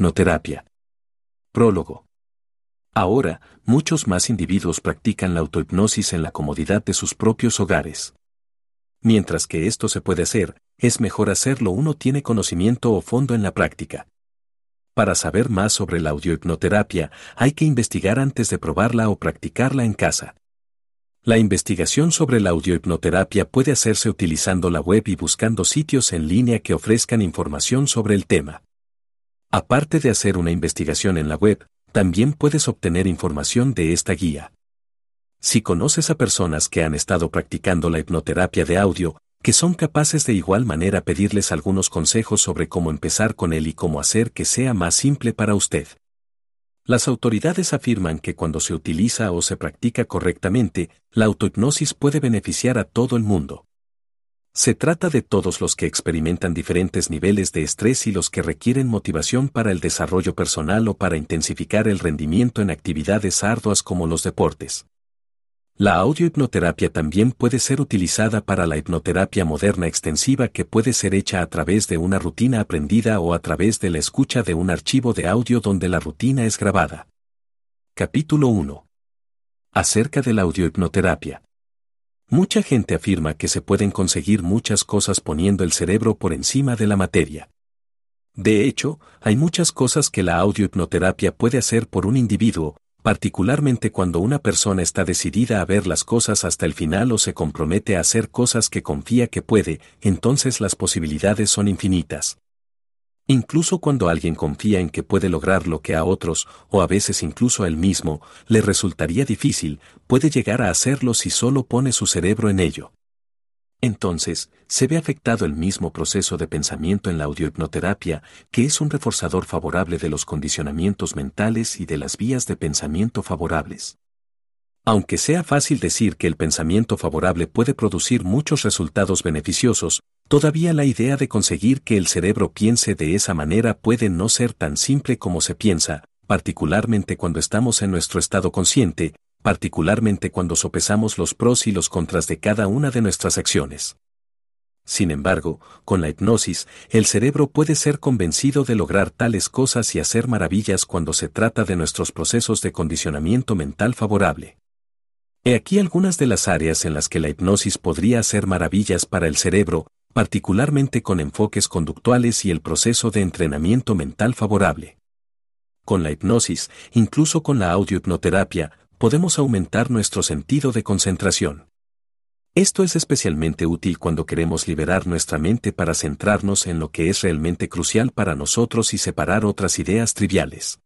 autohipnoterapia. Prólogo. Ahora, muchos más individuos practican la autohipnosis en la comodidad de sus propios hogares. Mientras que esto se puede hacer, es mejor hacerlo uno tiene conocimiento o fondo en la práctica. Para saber más sobre la audiohipnoterapia, hay que investigar antes de probarla o practicarla en casa. La investigación sobre la audiohipnoterapia puede hacerse utilizando la web y buscando sitios en línea que ofrezcan información sobre el tema. Aparte de hacer una investigación en la web, también puedes obtener información de esta guía. Si conoces a personas que han estado practicando la hipnoterapia de audio, que son capaces de igual manera pedirles algunos consejos sobre cómo empezar con él y cómo hacer que sea más simple para usted. Las autoridades afirman que cuando se utiliza o se practica correctamente, la autohipnosis puede beneficiar a todo el mundo. Se trata de todos los que experimentan diferentes niveles de estrés y los que requieren motivación para el desarrollo personal o para intensificar el rendimiento en actividades arduas como los deportes. La audiohipnoterapia también puede ser utilizada para la hipnoterapia moderna extensiva que puede ser hecha a través de una rutina aprendida o a través de la escucha de un archivo de audio donde la rutina es grabada. Capítulo 1. Acerca de la audiohipnoterapia. Mucha gente afirma que se pueden conseguir muchas cosas poniendo el cerebro por encima de la materia. De hecho, hay muchas cosas que la audiohipnoterapia puede hacer por un individuo, particularmente cuando una persona está decidida a ver las cosas hasta el final o se compromete a hacer cosas que confía que puede, entonces las posibilidades son infinitas. Incluso cuando alguien confía en que puede lograr lo que a otros, o a veces incluso a él mismo, le resultaría difícil, puede llegar a hacerlo si solo pone su cerebro en ello. Entonces, se ve afectado el mismo proceso de pensamiento en la audiohipnoterapia, que es un reforzador favorable de los condicionamientos mentales y de las vías de pensamiento favorables. Aunque sea fácil decir que el pensamiento favorable puede producir muchos resultados beneficiosos, todavía la idea de conseguir que el cerebro piense de esa manera puede no ser tan simple como se piensa, particularmente cuando estamos en nuestro estado consciente, particularmente cuando sopesamos los pros y los contras de cada una de nuestras acciones. Sin embargo, con la hipnosis, el cerebro puede ser convencido de lograr tales cosas y hacer maravillas cuando se trata de nuestros procesos de condicionamiento mental favorable. He aquí algunas de las áreas en las que la hipnosis podría hacer maravillas para el cerebro, particularmente con enfoques conductuales y el proceso de entrenamiento mental favorable. Con la hipnosis, incluso con la audiohipnoterapia, podemos aumentar nuestro sentido de concentración. Esto es especialmente útil cuando queremos liberar nuestra mente para centrarnos en lo que es realmente crucial para nosotros y separar otras ideas triviales.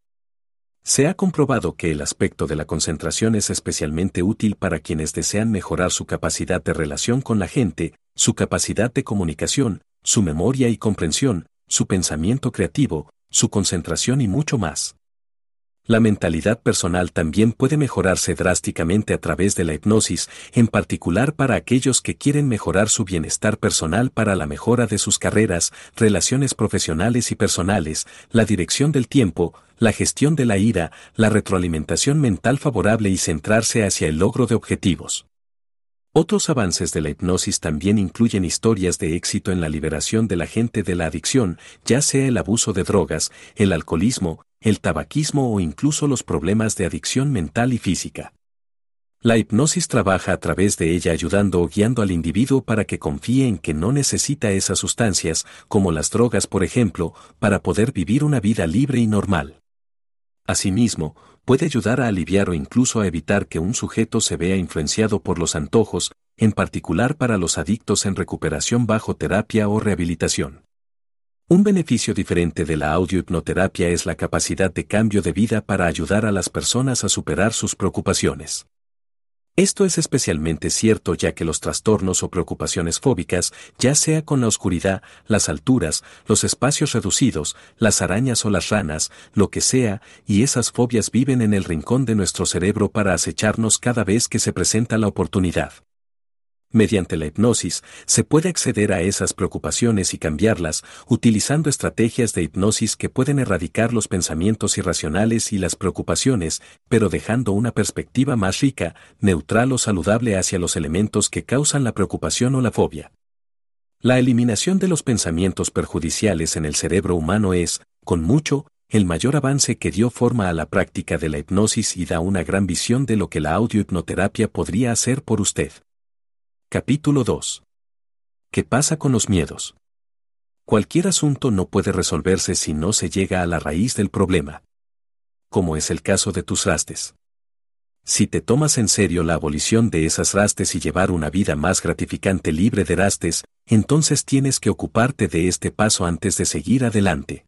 Se ha comprobado que el aspecto de la concentración es especialmente útil para quienes desean mejorar su capacidad de relación con la gente, su capacidad de comunicación, su memoria y comprensión, su pensamiento creativo, su concentración y mucho más. La mentalidad personal también puede mejorarse drásticamente a través de la hipnosis, en particular para aquellos que quieren mejorar su bienestar personal para la mejora de sus carreras, relaciones profesionales y personales, la dirección del tiempo, la gestión de la ira, la retroalimentación mental favorable y centrarse hacia el logro de objetivos. Otros avances de la hipnosis también incluyen historias de éxito en la liberación de la gente de la adicción, ya sea el abuso de drogas, el alcoholismo, el tabaquismo o incluso los problemas de adicción mental y física. La hipnosis trabaja a través de ella ayudando o guiando al individuo para que confíe en que no necesita esas sustancias, como las drogas por ejemplo, para poder vivir una vida libre y normal. Asimismo, puede ayudar a aliviar o incluso a evitar que un sujeto se vea influenciado por los antojos, en particular para los adictos en recuperación bajo terapia o rehabilitación. Un beneficio diferente de la audiohipnoterapia es la capacidad de cambio de vida para ayudar a las personas a superar sus preocupaciones. Esto es especialmente cierto ya que los trastornos o preocupaciones fóbicas, ya sea con la oscuridad, las alturas, los espacios reducidos, las arañas o las ranas, lo que sea, y esas fobias viven en el rincón de nuestro cerebro para acecharnos cada vez que se presenta la oportunidad. Mediante la hipnosis, se puede acceder a esas preocupaciones y cambiarlas, utilizando estrategias de hipnosis que pueden erradicar los pensamientos irracionales y las preocupaciones, pero dejando una perspectiva más rica, neutral o saludable hacia los elementos que causan la preocupación o la fobia. La eliminación de los pensamientos perjudiciales en el cerebro humano es, con mucho, el mayor avance que dio forma a la práctica de la hipnosis y da una gran visión de lo que la audiohipnoterapia podría hacer por usted. Capítulo 2. ¿Qué pasa con los miedos? Cualquier asunto no puede resolverse si no se llega a la raíz del problema. Como es el caso de tus rastes. Si te tomas en serio la abolición de esas rastes y llevar una vida más gratificante libre de rastes, entonces tienes que ocuparte de este paso antes de seguir adelante.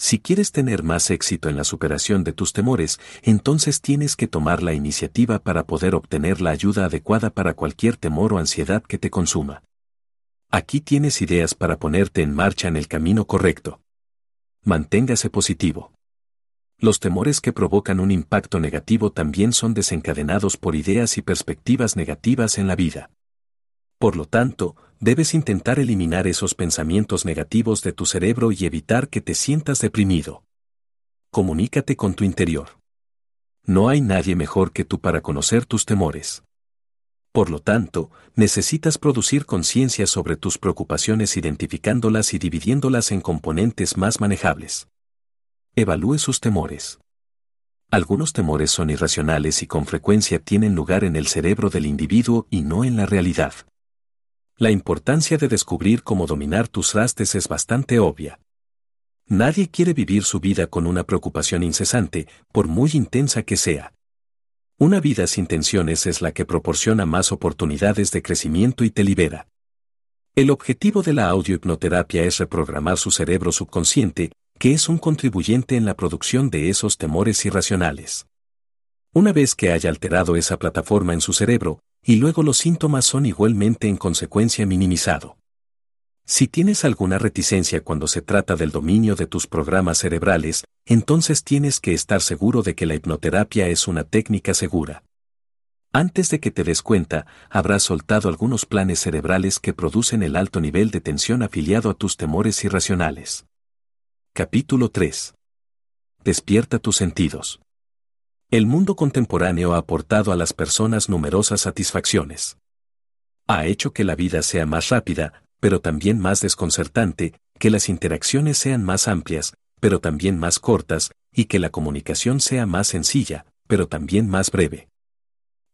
Si quieres tener más éxito en la superación de tus temores, entonces tienes que tomar la iniciativa para poder obtener la ayuda adecuada para cualquier temor o ansiedad que te consuma. Aquí tienes ideas para ponerte en marcha en el camino correcto. Manténgase positivo. Los temores que provocan un impacto negativo también son desencadenados por ideas y perspectivas negativas en la vida. Por lo tanto, debes intentar eliminar esos pensamientos negativos de tu cerebro y evitar que te sientas deprimido. Comunícate con tu interior. No hay nadie mejor que tú para conocer tus temores. Por lo tanto, necesitas producir conciencia sobre tus preocupaciones identificándolas y dividiéndolas en componentes más manejables. Evalúe sus temores. Algunos temores son irracionales y con frecuencia tienen lugar en el cerebro del individuo y no en la realidad. La importancia de descubrir cómo dominar tus rastes es bastante obvia. Nadie quiere vivir su vida con una preocupación incesante, por muy intensa que sea. Una vida sin tensiones es la que proporciona más oportunidades de crecimiento y te libera. El objetivo de la audiohipnoterapia es reprogramar su cerebro subconsciente, que es un contribuyente en la producción de esos temores irracionales. Una vez que haya alterado esa plataforma en su cerebro, y luego los síntomas son igualmente en consecuencia minimizado. Si tienes alguna reticencia cuando se trata del dominio de tus programas cerebrales, entonces tienes que estar seguro de que la hipnoterapia es una técnica segura. Antes de que te des cuenta, habrás soltado algunos planes cerebrales que producen el alto nivel de tensión afiliado a tus temores irracionales. Capítulo 3. Despierta tus sentidos. El mundo contemporáneo ha aportado a las personas numerosas satisfacciones. Ha hecho que la vida sea más rápida, pero también más desconcertante, que las interacciones sean más amplias, pero también más cortas, y que la comunicación sea más sencilla, pero también más breve.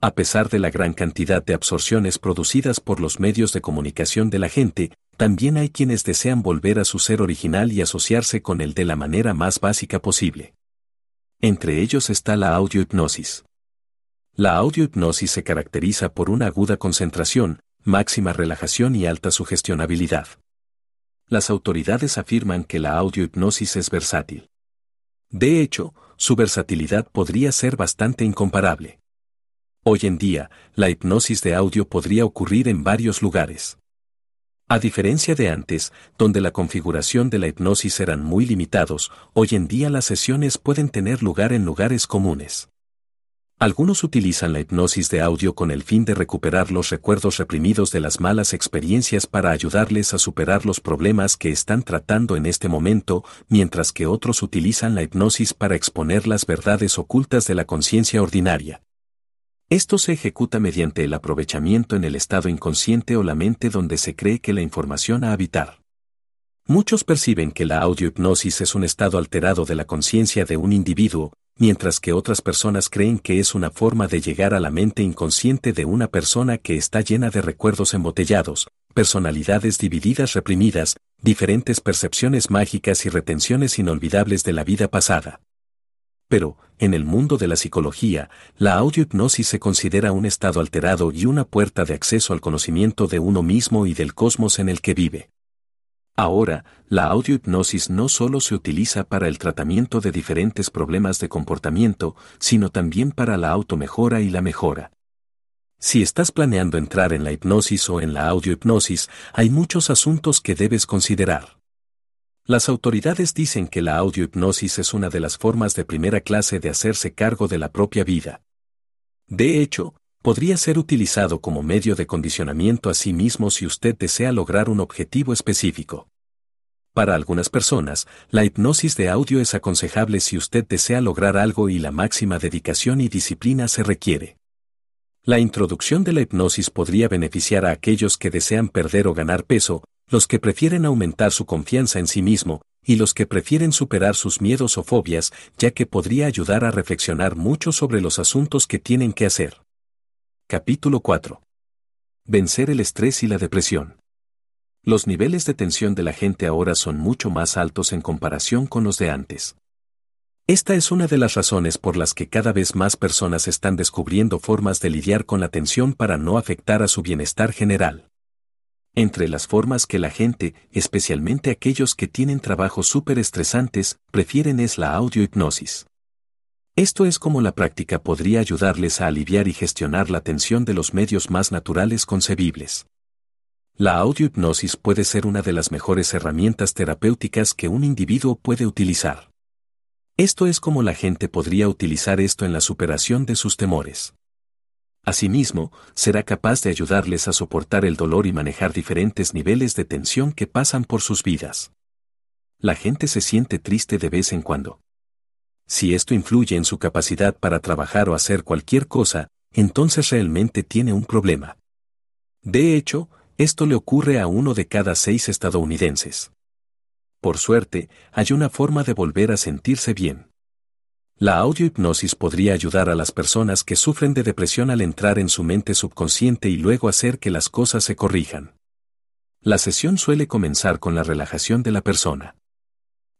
A pesar de la gran cantidad de absorciones producidas por los medios de comunicación de la gente, también hay quienes desean volver a su ser original y asociarse con él de la manera más básica posible. Entre ellos está la audiohipnosis. La audiohipnosis se caracteriza por una aguda concentración, máxima relajación y alta sugestionabilidad. Las autoridades afirman que la audiohipnosis es versátil. De hecho, su versatilidad podría ser bastante incomparable. Hoy en día, la hipnosis de audio podría ocurrir en varios lugares. A diferencia de antes, donde la configuración de la hipnosis eran muy limitados, hoy en día las sesiones pueden tener lugar en lugares comunes. Algunos utilizan la hipnosis de audio con el fin de recuperar los recuerdos reprimidos de las malas experiencias para ayudarles a superar los problemas que están tratando en este momento, mientras que otros utilizan la hipnosis para exponer las verdades ocultas de la conciencia ordinaria. Esto se ejecuta mediante el aprovechamiento en el estado inconsciente o la mente donde se cree que la información a habitar. Muchos perciben que la audiohipnosis es un estado alterado de la conciencia de un individuo, mientras que otras personas creen que es una forma de llegar a la mente inconsciente de una persona que está llena de recuerdos embotellados, personalidades divididas reprimidas, diferentes percepciones mágicas y retenciones inolvidables de la vida pasada. Pero, en el mundo de la psicología, la audiohipnosis se considera un estado alterado y una puerta de acceso al conocimiento de uno mismo y del cosmos en el que vive. Ahora, la audiohipnosis no solo se utiliza para el tratamiento de diferentes problemas de comportamiento, sino también para la automejora y la mejora. Si estás planeando entrar en la hipnosis o en la audiohipnosis, hay muchos asuntos que debes considerar. Las autoridades dicen que la audiohipnosis es una de las formas de primera clase de hacerse cargo de la propia vida. De hecho, podría ser utilizado como medio de condicionamiento a sí mismo si usted desea lograr un objetivo específico. Para algunas personas, la hipnosis de audio es aconsejable si usted desea lograr algo y la máxima dedicación y disciplina se requiere. La introducción de la hipnosis podría beneficiar a aquellos que desean perder o ganar peso, los que prefieren aumentar su confianza en sí mismo, y los que prefieren superar sus miedos o fobias, ya que podría ayudar a reflexionar mucho sobre los asuntos que tienen que hacer. Capítulo 4. Vencer el estrés y la depresión. Los niveles de tensión de la gente ahora son mucho más altos en comparación con los de antes. Esta es una de las razones por las que cada vez más personas están descubriendo formas de lidiar con la tensión para no afectar a su bienestar general. Entre las formas que la gente, especialmente aquellos que tienen trabajos súper estresantes, prefieren es la audiohipnosis. Esto es como la práctica podría ayudarles a aliviar y gestionar la tensión de los medios más naturales concebibles. La audiohipnosis puede ser una de las mejores herramientas terapéuticas que un individuo puede utilizar. Esto es como la gente podría utilizar esto en la superación de sus temores. Asimismo, será capaz de ayudarles a soportar el dolor y manejar diferentes niveles de tensión que pasan por sus vidas. La gente se siente triste de vez en cuando. Si esto influye en su capacidad para trabajar o hacer cualquier cosa, entonces realmente tiene un problema. De hecho, esto le ocurre a uno de cada seis estadounidenses. Por suerte, hay una forma de volver a sentirse bien. La audiohipnosis podría ayudar a las personas que sufren de depresión al entrar en su mente subconsciente y luego hacer que las cosas se corrijan. La sesión suele comenzar con la relajación de la persona.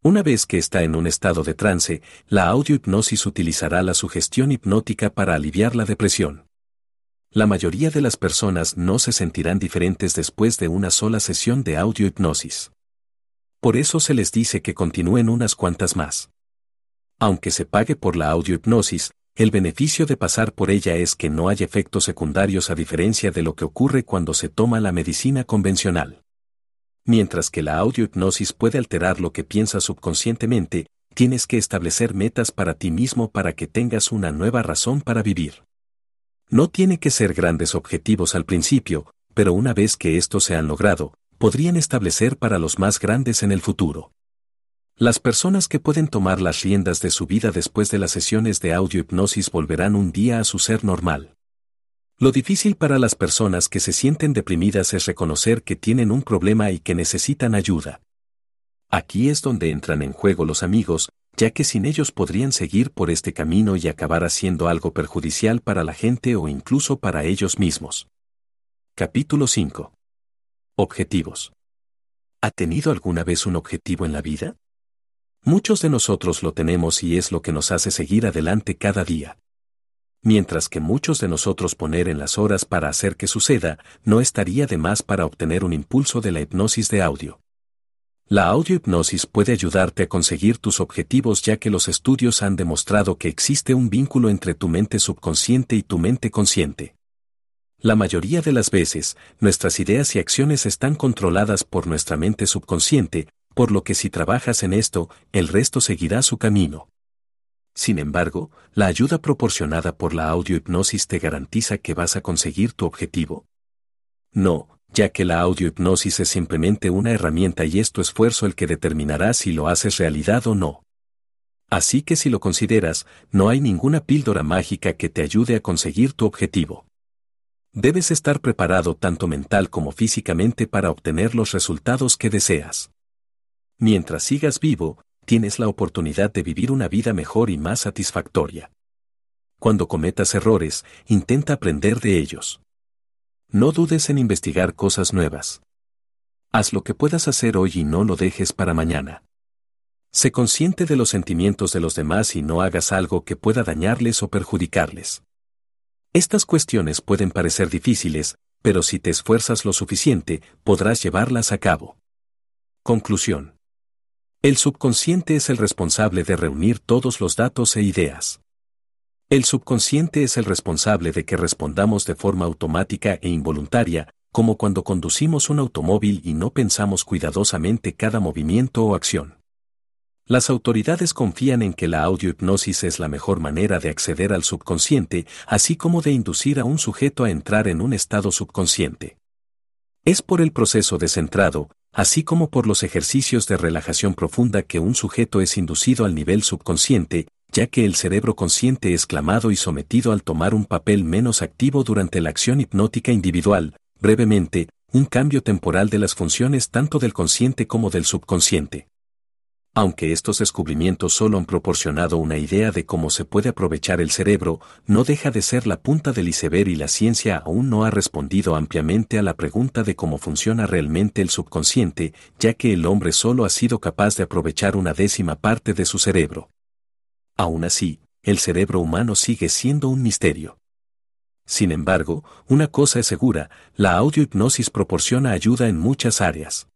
Una vez que está en un estado de trance, la audiohipnosis utilizará la sugestión hipnótica para aliviar la depresión. La mayoría de las personas no se sentirán diferentes después de una sola sesión de audiohipnosis. Por eso se les dice que continúen unas cuantas más. Aunque se pague por la audiohipnosis, el beneficio de pasar por ella es que no hay efectos secundarios a diferencia de lo que ocurre cuando se toma la medicina convencional. Mientras que la audiohipnosis puede alterar lo que piensas subconscientemente, tienes que establecer metas para ti mismo para que tengas una nueva razón para vivir. No tiene que ser grandes objetivos al principio, pero una vez que estos se han logrado, podrían establecer para los más grandes en el futuro. Las personas que pueden tomar las riendas de su vida después de las sesiones de audiohipnosis volverán un día a su ser normal. Lo difícil para las personas que se sienten deprimidas es reconocer que tienen un problema y que necesitan ayuda. Aquí es donde entran en juego los amigos, ya que sin ellos podrían seguir por este camino y acabar haciendo algo perjudicial para la gente o incluso para ellos mismos. Capítulo 5. Objetivos. ¿Ha tenido alguna vez un objetivo en la vida? Muchos de nosotros lo tenemos y es lo que nos hace seguir adelante cada día. Mientras que muchos de nosotros poner en las horas para hacer que suceda, no estaría de más para obtener un impulso de la hipnosis de audio. La audiohipnosis puede ayudarte a conseguir tus objetivos ya que los estudios han demostrado que existe un vínculo entre tu mente subconsciente y tu mente consciente. La mayoría de las veces, nuestras ideas y acciones están controladas por nuestra mente subconsciente, por lo que si trabajas en esto, el resto seguirá su camino. Sin embargo, la ayuda proporcionada por la audiohipnosis te garantiza que vas a conseguir tu objetivo. No, ya que la audiohipnosis es simplemente una herramienta y es tu esfuerzo el que determinará si lo haces realidad o no. Así que si lo consideras, no hay ninguna píldora mágica que te ayude a conseguir tu objetivo. Debes estar preparado tanto mental como físicamente para obtener los resultados que deseas. Mientras sigas vivo, tienes la oportunidad de vivir una vida mejor y más satisfactoria. Cuando cometas errores, intenta aprender de ellos. No dudes en investigar cosas nuevas. Haz lo que puedas hacer hoy y no lo dejes para mañana. Sé consciente de los sentimientos de los demás y no hagas algo que pueda dañarles o perjudicarles. Estas cuestiones pueden parecer difíciles, pero si te esfuerzas lo suficiente, podrás llevarlas a cabo. Conclusión. El subconsciente es el responsable de reunir todos los datos e ideas. El subconsciente es el responsable de que respondamos de forma automática e involuntaria, como cuando conducimos un automóvil y no pensamos cuidadosamente cada movimiento o acción. Las autoridades confían en que la audiohipnosis es la mejor manera de acceder al subconsciente, así como de inducir a un sujeto a entrar en un estado subconsciente. Es por el proceso descentrado, así como por los ejercicios de relajación profunda que un sujeto es inducido al nivel subconsciente, ya que el cerebro consciente es clamado y sometido al tomar un papel menos activo durante la acción hipnótica individual, brevemente, un cambio temporal de las funciones tanto del consciente como del subconsciente. Aunque estos descubrimientos solo han proporcionado una idea de cómo se puede aprovechar el cerebro, no deja de ser la punta del iceberg y la ciencia aún no ha respondido ampliamente a la pregunta de cómo funciona realmente el subconsciente, ya que el hombre solo ha sido capaz de aprovechar una décima parte de su cerebro. Aún así, el cerebro humano sigue siendo un misterio. Sin embargo, una cosa es segura, la audiohipnosis proporciona ayuda en muchas áreas.